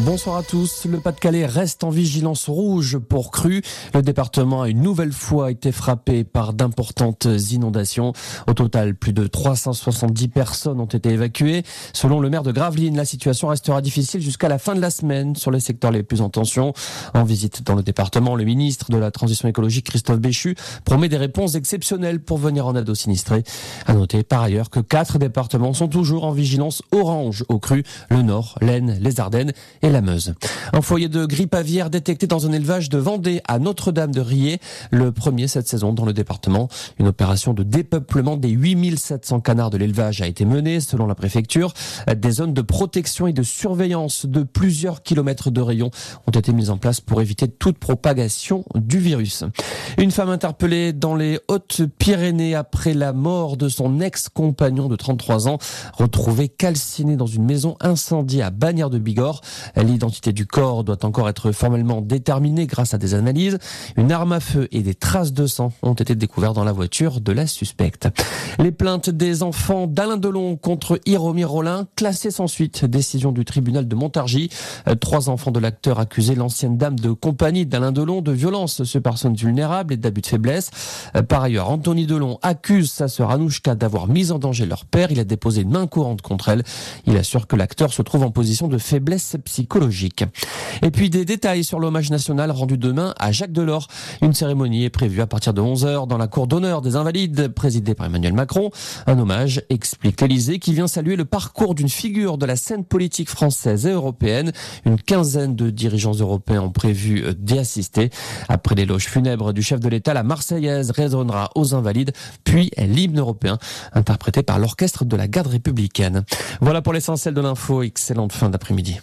Bonsoir à tous. Le Pas-de-Calais reste en vigilance rouge pour cru. Le département a une nouvelle fois été frappé par d'importantes inondations. Au total, plus de 370 personnes ont été évacuées. Selon le maire de Gravelines, la situation restera difficile jusqu'à la fin de la semaine sur les secteurs les plus en tension. En visite dans le département, le ministre de la Transition écologique, Christophe Béchu, promet des réponses exceptionnelles pour venir en aide aux sinistrés. À noter par ailleurs que quatre départements sont toujours en vigilance orange au cru, le Nord, l'Aisne, les Ardennes la Meuse. Un foyer de grippe aviaire détecté dans un élevage de Vendée à Notre-Dame de Riez, le premier cette saison dans le département. Une opération de dépeuplement des 8700 canards de l'élevage a été menée selon la préfecture. Des zones de protection et de surveillance de plusieurs kilomètres de rayon ont été mises en place pour éviter toute propagation du virus. Une femme interpellée dans les Hautes-Pyrénées après la mort de son ex-compagnon de 33 ans, retrouvé calciné dans une maison incendiée à Bagnères de Bigorre. L'identité du corps doit encore être formellement déterminée grâce à des analyses. Une arme à feu et des traces de sang ont été découvertes dans la voiture de la suspecte. Les plaintes des enfants d'Alain Delon contre Hiromir Rollin classées sans suite. Décision du tribunal de Montargis. Trois enfants de l'acteur accusaient l'ancienne dame de compagnie d'Alain Delon de violence sur personnes vulnérables et d'abus de faiblesse. Par ailleurs, Anthony Delon accuse sa sœur Anouchka d'avoir mis en danger leur père. Il a déposé une main courante contre elle. Il assure que l'acteur se trouve en position de faiblesse Et puis des détails sur l'hommage national rendu demain à Jacques Delors. Une cérémonie est prévue à partir de 11h dans la cour d'honneur des Invalides, présidée par Emmanuel Macron. Un hommage, explique l'Elysée, qui vient saluer le parcours d'une figure de la scène politique française et européenne. Une quinzaine de dirigeants européens ont prévu d'y assister. Après l'éloge funèbre du chef de l'État, la Marseillaise résonnera aux Invalides, puis l'hymne européen, interprété par l'orchestre de la garde républicaine. Voilà pour l'essentiel de l'info. Excellente fin d'après-midi.